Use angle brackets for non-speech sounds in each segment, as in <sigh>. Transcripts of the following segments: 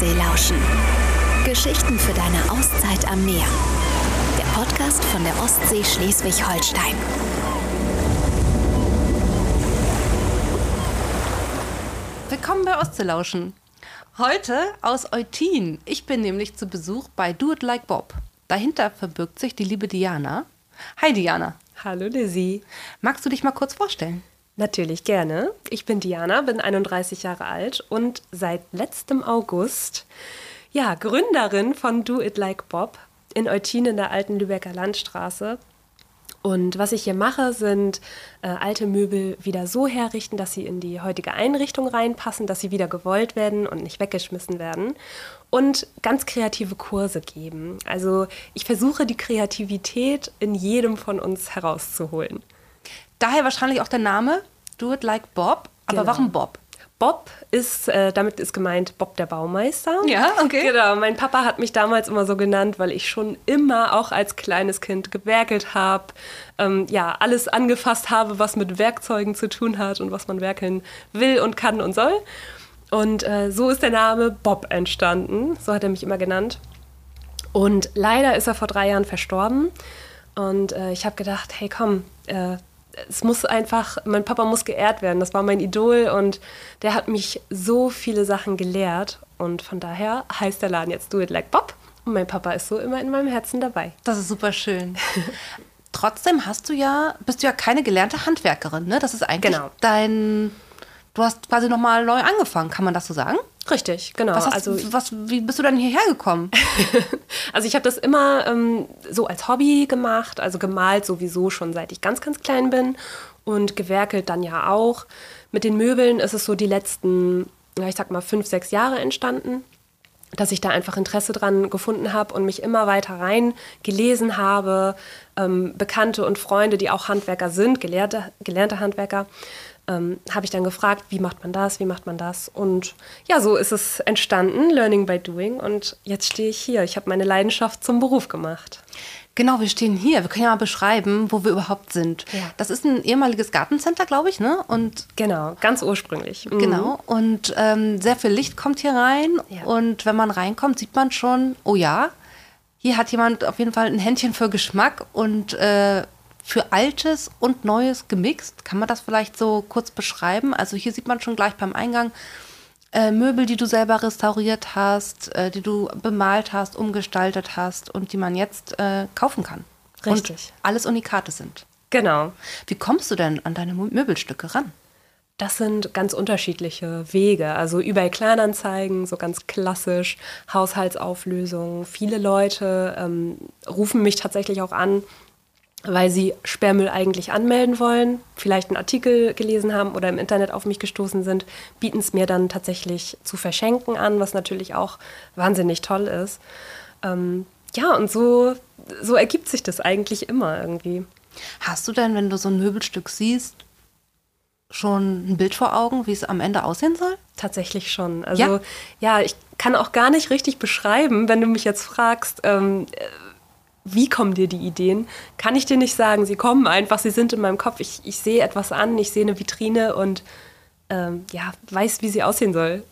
Ostsee lauschen. Geschichten für deine Auszeit am Meer. Der Podcast von der Ostsee Schleswig-Holstein. Willkommen bei Ostseelauschen. Heute aus Eutin. Ich bin nämlich zu Besuch bei Do It Like Bob. Dahinter verbirgt sich die liebe Diana. Hi Diana. Hallo Lizzie. Magst du dich mal kurz vorstellen? Natürlich gerne. Ich bin Diana, bin 31 Jahre alt und seit letztem August ja, Gründerin von Do It Like Bob in Eutin in der alten Lübecker Landstraße. Und was ich hier mache, sind äh, alte Möbel wieder so herrichten, dass sie in die heutige Einrichtung reinpassen, dass sie wieder gewollt werden und nicht weggeschmissen werden. Und ganz kreative Kurse geben. Also ich versuche die Kreativität in jedem von uns herauszuholen. Daher wahrscheinlich auch der Name Do It Like Bob. Aber Genau. warum Bob? Bob ist, äh, damit ist gemeint Bob der Baumeister. Ja, okay. Genau, mein Papa hat mich damals immer so genannt, weil ich schon immer auch als kleines Kind gewerkelt habe, ähm, ja, alles angefasst habe, was mit Werkzeugen zu tun hat und was man werkeln will und kann und soll. Und äh, so ist der Name Bob entstanden, so hat er mich immer genannt. Und leider ist er vor drei Jahren verstorben. Und äh, ich habe gedacht, hey komm, äh, es muss einfach, mein Papa muss geehrt werden. Das war mein Idol und der hat mich so viele Sachen gelehrt. Und von daher heißt der Laden jetzt Do It Like Bob. Und mein Papa ist so immer in meinem Herzen dabei. Das ist super schön. <laughs> Trotzdem hast du ja, bist du ja keine gelernte Handwerkerin, ne? Das ist eigentlich Genau. dein. Du hast quasi nochmal neu angefangen, kann man das so sagen? Richtig, genau. Was hast, also, was, wie bist du dann hierher gekommen? <laughs> also ich habe das immer ähm, so als Hobby gemacht, also gemalt sowieso schon seit ich ganz, ganz klein bin und gewerkelt dann ja auch. Mit den Möbeln ist es so die letzten, ich sag mal, fünf, sechs Jahre entstanden dass ich da einfach Interesse dran gefunden habe und mich immer weiter rein gelesen habe. Ähm, Bekannte und Freunde, die auch Handwerker sind, gelernte, gelernte Handwerker, ähm, habe ich dann gefragt, wie macht man das, wie macht man das? Und ja, so ist es entstanden, Learning by Doing. Und jetzt stehe ich hier. Ich habe meine Leidenschaft zum Beruf gemacht. Genau, wir stehen hier. Wir können ja mal beschreiben, wo wir überhaupt sind. Ja. Das ist ein ehemaliges Gartencenter, glaube ich, ne? Und Genau, ganz ursprünglich. Mhm. genau. Und ähm, sehr viel Licht kommt hier rein. Ja. Und wenn man reinkommt, sieht man schon, oh ja, hier hat jemand auf jeden Fall ein Händchen für Geschmack und äh, für Altes und Neues gemixt. Kann man das vielleicht so kurz beschreiben? Also hier sieht man schon gleich beim Eingang äh, Möbel, die du selber restauriert hast, äh, die du bemalt hast, umgestaltet hast und die man jetzt äh, kaufen kann. Richtig. Und alles Unikate sind. Genau. Wie kommst du denn an deine Mö- Möbelstücke ran? Das sind ganz unterschiedliche Wege. Also eBay Kleinanzeigen, so ganz klassisch, Haushaltsauflösung. Viele Leute ähm, rufen mich tatsächlich auch an, weil sie Sperrmüll eigentlich anmelden wollen, vielleicht einen Artikel gelesen haben oder im Internet auf mich gestoßen sind, bieten es mir dann tatsächlich zu verschenken an, was natürlich auch wahnsinnig toll ist. Ähm, ja, und so, so ergibt sich das eigentlich immer irgendwie. Hast du denn, wenn du so ein Möbelstück siehst, schon ein Bild vor Augen, wie es am Ende aussehen soll? Tatsächlich schon. Also Ja? ja, ich kann auch gar nicht richtig beschreiben, wenn du mich jetzt fragst, ähm, äh, wie kommen dir die Ideen? Kann ich dir nicht sagen. Sie kommen einfach, sie sind in meinem Kopf. Ich, ich sehe etwas an, ich sehe eine Vitrine und ähm, ja, weiß, wie sie aussehen soll.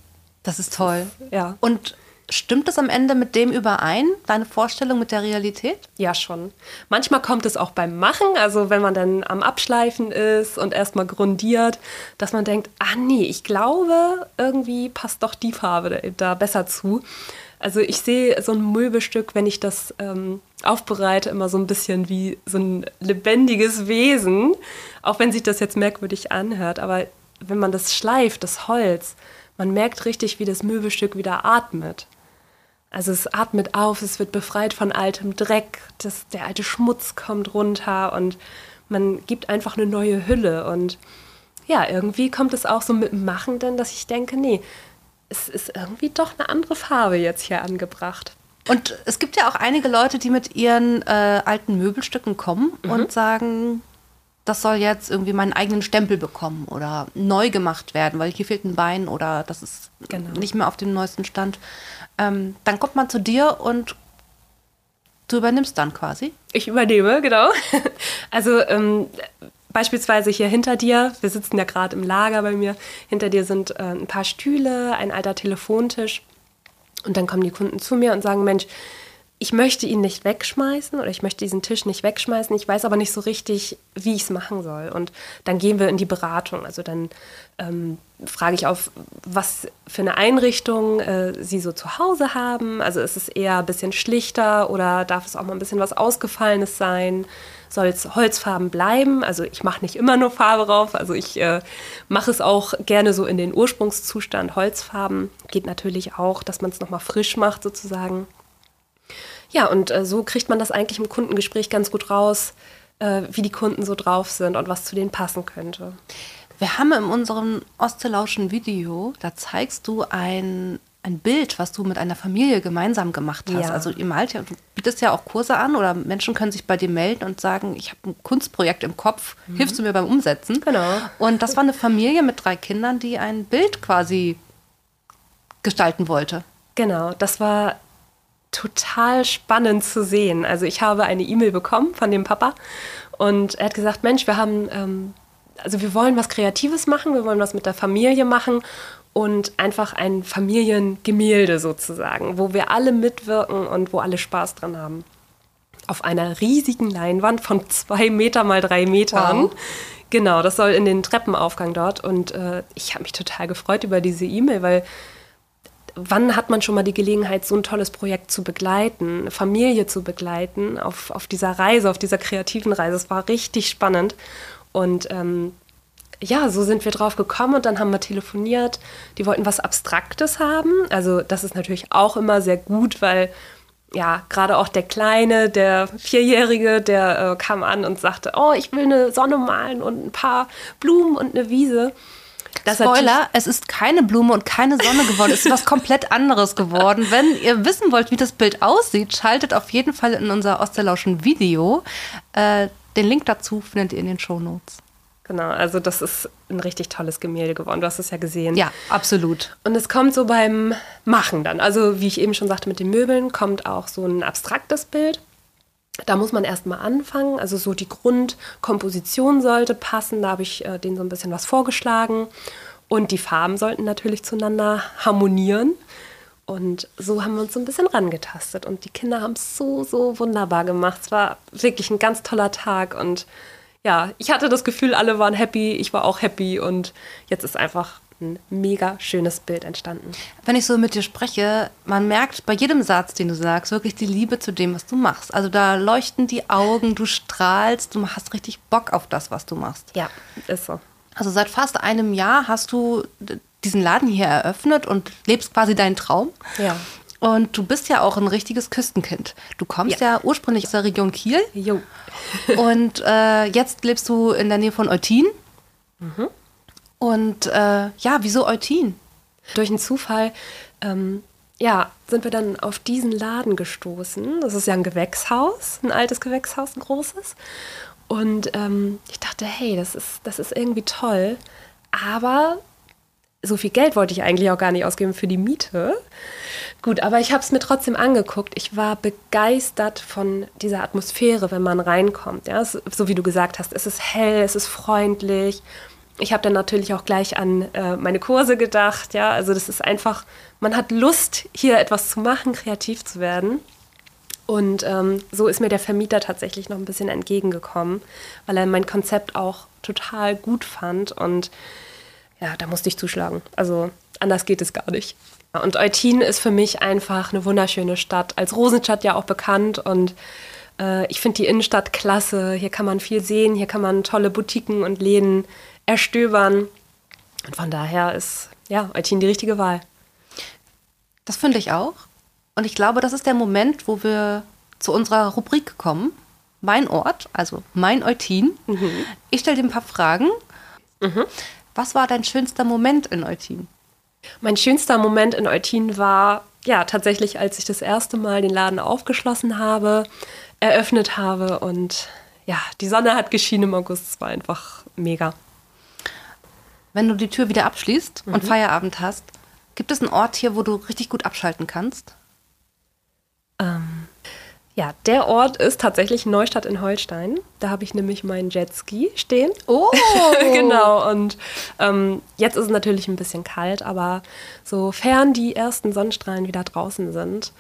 Das ist toll. Ja. Und stimmt es am Ende mit dem überein, deine Vorstellung mit der Realität? Ja, schon. Manchmal kommt es auch beim Machen, also wenn man dann am Abschleifen ist und erstmal grundiert, dass man denkt, ah nee, ich glaube, irgendwie passt doch die Farbe da besser zu. Also ich sehe so ein Möbelstück, wenn ich das ähm, aufbereite, immer so ein bisschen wie so ein lebendiges Wesen, auch wenn sich das jetzt merkwürdig anhört. Aber wenn man das schleift, das Holz, man merkt richtig, wie das Möbelstück wieder atmet. Also es atmet auf, es wird befreit von altem Dreck, das, der alte Schmutz kommt runter und man gibt einfach eine neue Hülle. Und ja, irgendwie kommt es auch so mit dem Machen dann, dass ich denke, nee, es ist irgendwie doch eine andere Farbe jetzt hier angebracht. Und es gibt ja auch einige Leute, die mit ihren äh, alten Möbelstücken kommen und sagen, das soll jetzt irgendwie meinen eigenen Stempel bekommen oder neu gemacht werden, weil hier fehlt ein Bein oder das ist Genau. nicht mehr auf dem neuesten Stand. Ähm, dann kommt man zu dir und du übernimmst dann quasi. Ich übernehme, genau. <laughs> Also ähm, beispielsweise hier hinter dir, wir sitzen ja gerade im Lager bei mir, hinter dir sind äh, ein paar Stühle, ein alter Telefontisch. Und dann kommen die Kunden zu mir und sagen, Mensch, ich möchte ihn nicht wegschmeißen oder ich möchte diesen Tisch nicht wegschmeißen. Ich weiß aber nicht so richtig, wie ich es machen soll. Und dann gehen wir in die Beratung. Also dann ähm, frage ich auf, was für eine Einrichtung äh, Sie so zu Hause haben. Also ist es eher ein bisschen schlichter oder darf es auch mal ein bisschen was Ausgefallenes sein? Soll es Holzfarben bleiben? Also ich mache nicht immer nur Farbe drauf. Also ich äh, mache es auch gerne so in den Ursprungszustand Holzfarben. Geht natürlich auch, dass man es nochmal frisch macht sozusagen. Ja, und äh, so kriegt man das eigentlich im Kundengespräch ganz gut raus, äh, wie die Kunden so drauf sind und was zu denen passen könnte. Wir haben in unserem Ostelauschen Video, da zeigst du ein, ein Bild, was du mit einer Familie gemeinsam gemacht hast. Ja. Also ihr malt ja, du bietest ja auch Kurse an oder Menschen können sich bei dir melden und sagen, ich habe ein Kunstprojekt im Kopf, hilfst du mir beim Umsetzen? Genau. Und das war eine Familie mit drei Kindern, die ein Bild quasi gestalten wollte. Genau, das war total spannend zu sehen. Also ich habe eine E-Mail bekommen von dem Papa und er hat gesagt, Mensch, wir haben, ähm, also wir wollen was Kreatives machen, wir wollen was mit der Familie machen und einfach ein Familiengemälde sozusagen, wo wir alle mitwirken und wo alle Spaß dran haben. Auf einer riesigen Leinwand von <laughs> zwei Meter mal drei Metern. Wow. Genau, das soll in den Treppenaufgang dort. Und äh, ich habe mich total gefreut über diese E-Mail, weil wann hat man schon mal die Gelegenheit, so ein tolles Projekt zu begleiten, eine Familie zu begleiten auf, auf dieser Reise, auf dieser kreativen Reise. Es war richtig spannend. Und ähm, ja, so sind wir drauf gekommen und dann haben wir telefoniert. Die wollten was Abstraktes haben. Also das ist natürlich auch immer sehr gut, weil ja, gerade auch der Kleine, der Vierjährige, der äh, kam an und sagte, oh, ich will eine Sonne malen und ein paar Blumen und eine Wiese. Das Spoiler, es ist keine Blume und keine Sonne geworden. Es ist was komplett anderes geworden. Wenn ihr wissen wollt, wie das Bild aussieht, schaltet auf jeden Fall in unser Osterlauschen Video. Äh, den Link dazu findet ihr in den Shownotes. Genau, also das ist ein richtig tolles Gemälde geworden. Du hast es ja gesehen. Ja, absolut. Und es kommt so beim Machen dann. Also wie ich eben schon sagte mit den Möbeln, kommt auch so ein abstraktes Bild. Da muss man erstmal anfangen. Also so die Grundkomposition sollte passen. Da habe ich äh, denen so ein bisschen was vorgeschlagen. Und die Farben sollten natürlich zueinander harmonieren. Und so haben wir uns so ein bisschen rangetastet. Und die Kinder haben es so, so wunderbar gemacht. Es war wirklich ein ganz toller Tag. Und ja, ich hatte das Gefühl, alle waren happy. Ich war auch happy. Und jetzt ist einfach ein mega schönes Bild entstanden. Wenn ich so mit dir spreche, man merkt bei jedem Satz, den du sagst, wirklich die Liebe zu dem, was du machst. Also da leuchten die Augen, du strahlst, du hast richtig Bock auf das, was du machst. Ja, ist so. Also seit fast einem Jahr hast du diesen Laden hier eröffnet und lebst quasi deinen Traum. Ja. Und du bist ja auch ein richtiges Küstenkind. Du kommst ja, ursprünglich aus der Region Kiel Jo. <laughs> und äh, jetzt lebst du in der Nähe von Eutin. Und äh, ja, wieso Eutin? Durch einen Zufall, ähm, ja, sind wir dann auf diesen Laden gestoßen. Das ist ja ein Gewächshaus, ein altes Gewächshaus, ein großes. Und ähm, ich dachte, hey, das ist, das ist irgendwie toll. Aber so viel Geld wollte ich eigentlich auch gar nicht ausgeben für die Miete. Gut, aber ich habe es mir trotzdem angeguckt. Ich war begeistert von dieser Atmosphäre, wenn man reinkommt. Ja, es, so wie du gesagt hast, es ist hell, es ist freundlich. Ich habe dann natürlich auch gleich an äh, meine Kurse gedacht. Ja, also das ist einfach, man hat Lust, hier etwas zu machen, kreativ zu werden. Und ähm, so ist mir der Vermieter tatsächlich noch ein bisschen entgegengekommen, weil er mein Konzept auch total gut fand. Und ja, da musste ich zuschlagen. Also anders geht es gar nicht. Und Eutin ist für mich einfach eine wunderschöne Stadt. Als Rosenstadt ja auch bekannt. Und äh, ich finde die Innenstadt klasse. Hier kann man viel sehen. Hier kann man tolle Boutiquen und Läden erstöbern. Und von daher ist ja Eutin die richtige Wahl. Das finde ich auch. Und ich glaube, das ist der Moment, wo wir zu unserer Rubrik kommen. Mein Ort, also mein Eutin. Ich stelle dir ein paar Fragen. Was war dein schönster Moment in Eutin? Mein schönster Moment in Eutin war ja tatsächlich, als ich das erste Mal den Laden aufgeschlossen habe, eröffnet habe und ja, die Sonne hat geschienen im August. Es war einfach mega. Wenn du die Tür wieder abschließt und Feierabend hast, gibt es einen Ort hier, wo du richtig gut abschalten kannst? Ja, der Ort ist tatsächlich Neustadt in Holstein. Da habe ich nämlich meinen Jetski stehen. Oh! <laughs> genau, und ähm, jetzt ist es natürlich ein bisschen kalt, aber sofern die ersten Sonnenstrahlen wieder draußen sind,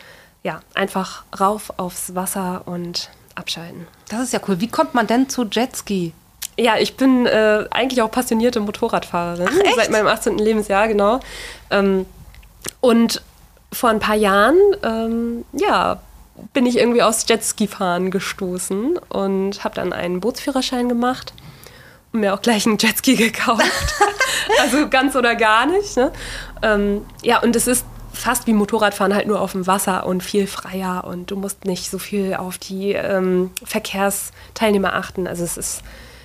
ja, einfach rauf aufs Wasser und abschalten. Das ist ja cool. Wie kommt man denn zu Jetski? Ja, ich bin äh, eigentlich auch passionierte Motorradfahrerin. Ach? Seit meinem 18. Lebensjahr, genau. Ähm, und vor ein paar Jahren, ähm, ja, bin ich irgendwie aufs Jetski-Fahren gestoßen und habe dann einen Bootsführerschein gemacht und mir auch gleich einen Jetski <laughs> gekauft. also ganz oder gar nicht. Ne? Ähm, ja, und es ist fast wie Motorradfahren, halt nur auf dem Wasser und viel freier und du musst nicht so viel auf die ähm, Verkehrsteilnehmer achten. Also es ist,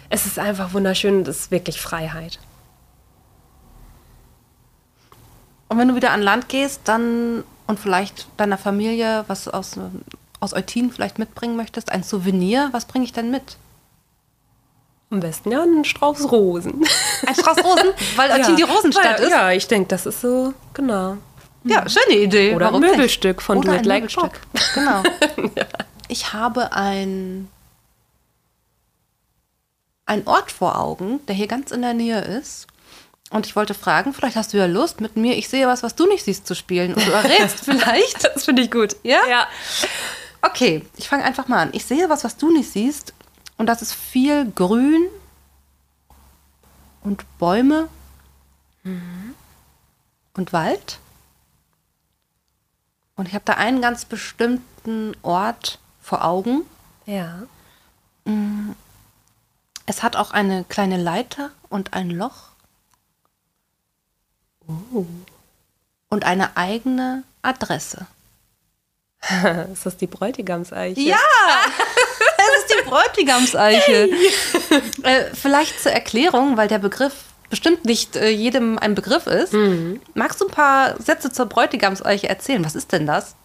es ist einfach wunderschön und es ist wirklich Freiheit. Und wenn du wieder an Land gehst, dann und vielleicht deiner Familie was aus, aus Eutin vielleicht mitbringen möchtest, ein Souvenir, was bringe ich denn mit? Am besten ja ein Strauß Rosen. Ein Strauß Rosen, <laughs> weil Eutin die Rosenstadt ja, ist? Ja, ich denke, das ist so, genau. Ja, schöne Idee. Oder ein Warum nicht? Möbelstück von Oder ein Möbelstück. <laughs> Genau. Ich habe ein, ein Ort vor Augen, der hier ganz in der Nähe ist. Und ich wollte fragen, vielleicht hast du ja Lust mit mir, ich sehe was, was du nicht siehst, zu spielen. Und du errätst <laughs> vielleicht. Das finde ich gut. Ja? Ja. Okay, ich fange einfach mal an. Ich sehe was, was du nicht siehst. Und das ist viel Grün und Bäume und Wald. Und ich habe da einen ganz bestimmten Ort vor Augen. Ja. Es hat auch eine kleine Leiter und ein Loch. Und eine eigene Adresse. <laughs> Ist das die Bräutigamseiche? Ja, <laughs> es ist die Bräutigamseiche. <laughs> äh, vielleicht zur Erklärung, weil der Begriff bestimmt nicht äh, jedem ein Begriff ist. Magst du ein paar Sätze zur Bräutigamseiche erzählen? Was ist denn das?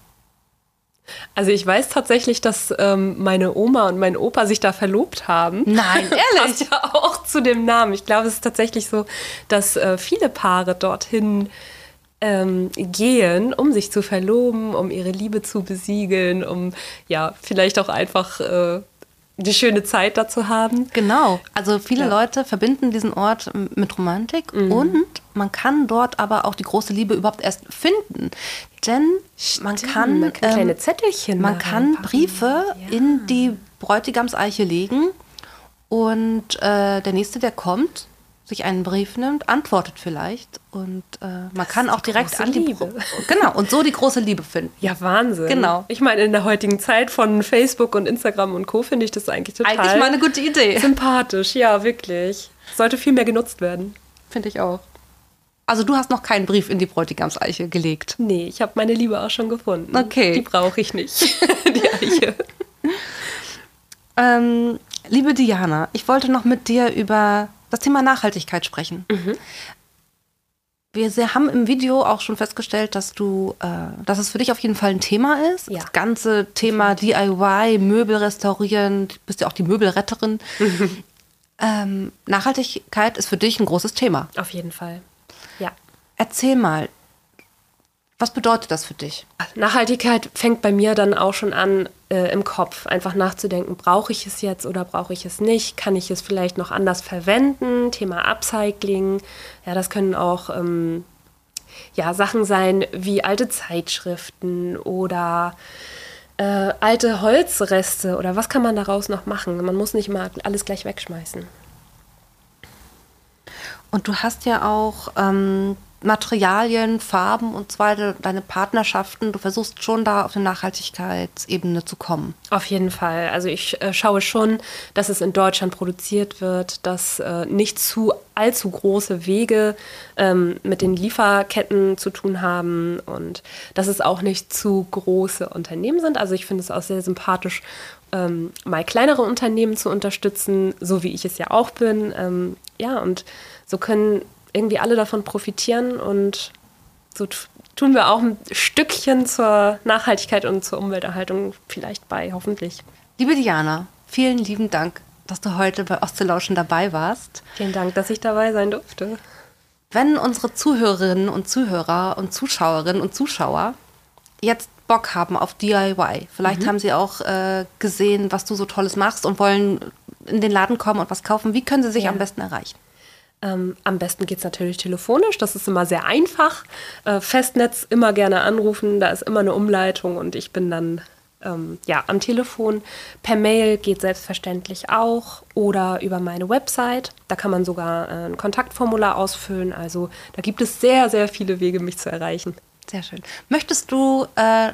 Also ich weiß tatsächlich, dass ähm, meine Oma und mein Opa sich da verlobt haben. Nein, <laughs> Passt ja auch zu dem Namen. Ich glaube, es ist tatsächlich so, dass äh, viele Paare dorthin ähm, gehen, um sich zu verloben, um ihre Liebe zu besiegeln, um ja vielleicht auch einfach äh, die schöne Zeit da zu haben. Genau. Also viele Ja. Leute verbinden diesen Ort mit Romantik und man kann dort aber auch die große Liebe überhaupt erst finden. Denn man kann, man kann ähm, kleine Zettelchen man kann. Briefe in die Bräutigamseiche legen und äh, der nächste, der kommt, sich einen Brief nimmt, antwortet vielleicht und äh, man kann ist auch direkt an die Liebe. Genau und so die große Liebe finden. Ja, Wahnsinn. Genau. Ich meine, in der heutigen Zeit von Facebook und Instagram und Co. finde ich das eigentlich total Eigentlich mal eine gute Idee, sympathisch. Ja, wirklich. Sollte viel mehr genutzt werden. finde ich auch. Also du hast noch keinen Brief in die Bräutigamseiche gelegt. Nee, ich habe meine Liebe auch schon gefunden. Okay. Die brauche ich nicht. <laughs> die Eiche. Ähm, liebe Diana, ich wollte noch mit dir über das Thema Nachhaltigkeit sprechen. Wir sehr, haben im Video auch schon festgestellt, dass du, äh, dass es für dich auf jeden Fall ein Thema ist. Ja. Das ganze Thema DIY, Möbel restaurieren, du bist ja auch die Möbelretterin. <laughs> ähm, Nachhaltigkeit ist für dich ein großes Thema. Auf jeden Fall. Ja. Erzähl mal, was bedeutet das für dich? Nachhaltigkeit fängt bei mir dann auch schon an, äh, im Kopf einfach nachzudenken, brauche ich es jetzt oder brauche ich es nicht? Kann ich es vielleicht noch anders verwenden? Thema Upcycling. Ja, das können auch ähm, ja, Sachen sein wie alte Zeitschriften oder äh, alte Holzreste oder was kann man daraus noch machen? Man muss nicht mal alles gleich wegschmeißen. Und du hast ja auch ähm, Materialien, Farben und so deine Partnerschaften. Du versuchst schon da auf eine Nachhaltigkeitsebene zu kommen. Auf jeden Fall. Also ich äh, schaue schon, dass es in Deutschland produziert wird, dass äh, nicht zu allzu große Wege ähm, mit den Lieferketten zu tun haben und dass es auch nicht zu große Unternehmen sind. Also ich finde es auch sehr sympathisch, ähm, mal kleinere Unternehmen zu unterstützen, so wie ich es ja auch bin. Ähm, ja, und so können irgendwie alle davon profitieren und so tun wir auch ein Stückchen zur Nachhaltigkeit und zur Umwelterhaltung vielleicht bei, hoffentlich. Liebe Diana, vielen lieben Dank, dass du heute bei Ostelauschen dabei warst. Vielen Dank, dass ich dabei sein durfte. Wenn unsere Zuhörerinnen und Zuhörer und Zuschauerinnen und Zuschauer jetzt Bock haben auf DIY, vielleicht haben sie auch äh, gesehen, was du so Tolles machst und wollen in den Laden kommen und was kaufen, wie können sie sich Ja. am besten erreichen? Ähm, am besten geht es natürlich telefonisch, das ist immer sehr einfach. Äh, Festnetz immer gerne anrufen, da ist immer eine Umleitung und ich bin dann ähm, ja, am Telefon. Per Mail geht selbstverständlich auch oder über meine Website. Da kann man sogar äh, ein Kontaktformular ausfüllen. Also da gibt es sehr, sehr viele Wege, mich zu erreichen. Sehr schön. Möchtest du äh,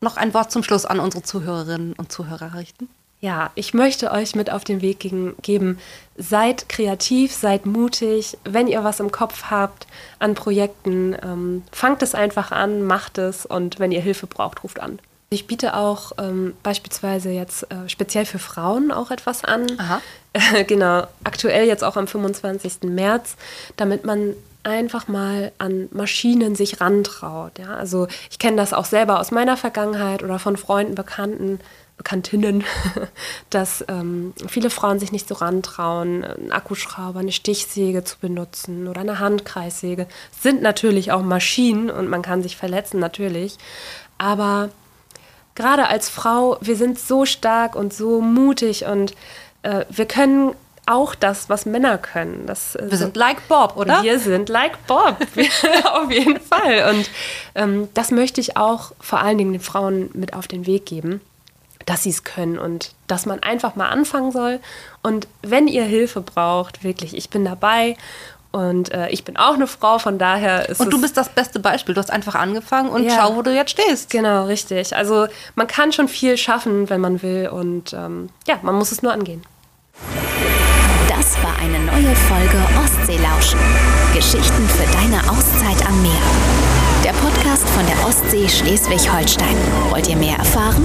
noch ein Wort zum Schluss an unsere Zuhörerinnen und Zuhörer richten? Ja, ich möchte euch mit auf den Weg geben, seid kreativ, seid mutig. Wenn ihr was im Kopf habt an Projekten, ähm, fangt es einfach an, macht es und wenn ihr Hilfe braucht, ruft an. Ich biete auch ähm, beispielsweise jetzt äh, speziell für Frauen auch etwas an. Aha. <laughs> genau, aktuell jetzt auch am 25. März, damit man einfach mal an Maschinen sich rantraut. Ja? Also ich kenne das auch selber aus meiner Vergangenheit oder von Freunden, Bekannten, Bekanntinnen, <laughs> dass ähm, viele Frauen sich nicht so rantrauen, einen Akkuschrauber, eine Stichsäge zu benutzen oder eine Handkreissäge. Sind natürlich auch Maschinen und man kann sich verletzen, natürlich. Aber gerade als Frau, wir sind so stark und so mutig und äh, wir können auch das, was Männer können. Das, äh, Wir sind like Bob, oder? wir sind like Bob, <laughs> <laughs> auf jeden Fall. Und ähm, das möchte ich auch vor allen Dingen den Frauen mit auf den Weg geben, dass sie es können und dass man einfach mal anfangen soll. Und wenn ihr Hilfe braucht, wirklich, ich bin dabei. Und äh, ich bin auch eine Frau, von daher ist Und du bist das beste Beispiel. Du hast einfach angefangen und Ja. schau, wo du jetzt stehst. Genau, richtig. Also man kann schon viel schaffen, wenn man will. Und ähm, ja, man muss es nur angehen. Das war eine neue Folge Ostseelauschen. Geschichten für deine Auszeit am Meer. Der Podcast von der Ostsee Schleswig-Holstein. Wollt ihr mehr erfahren?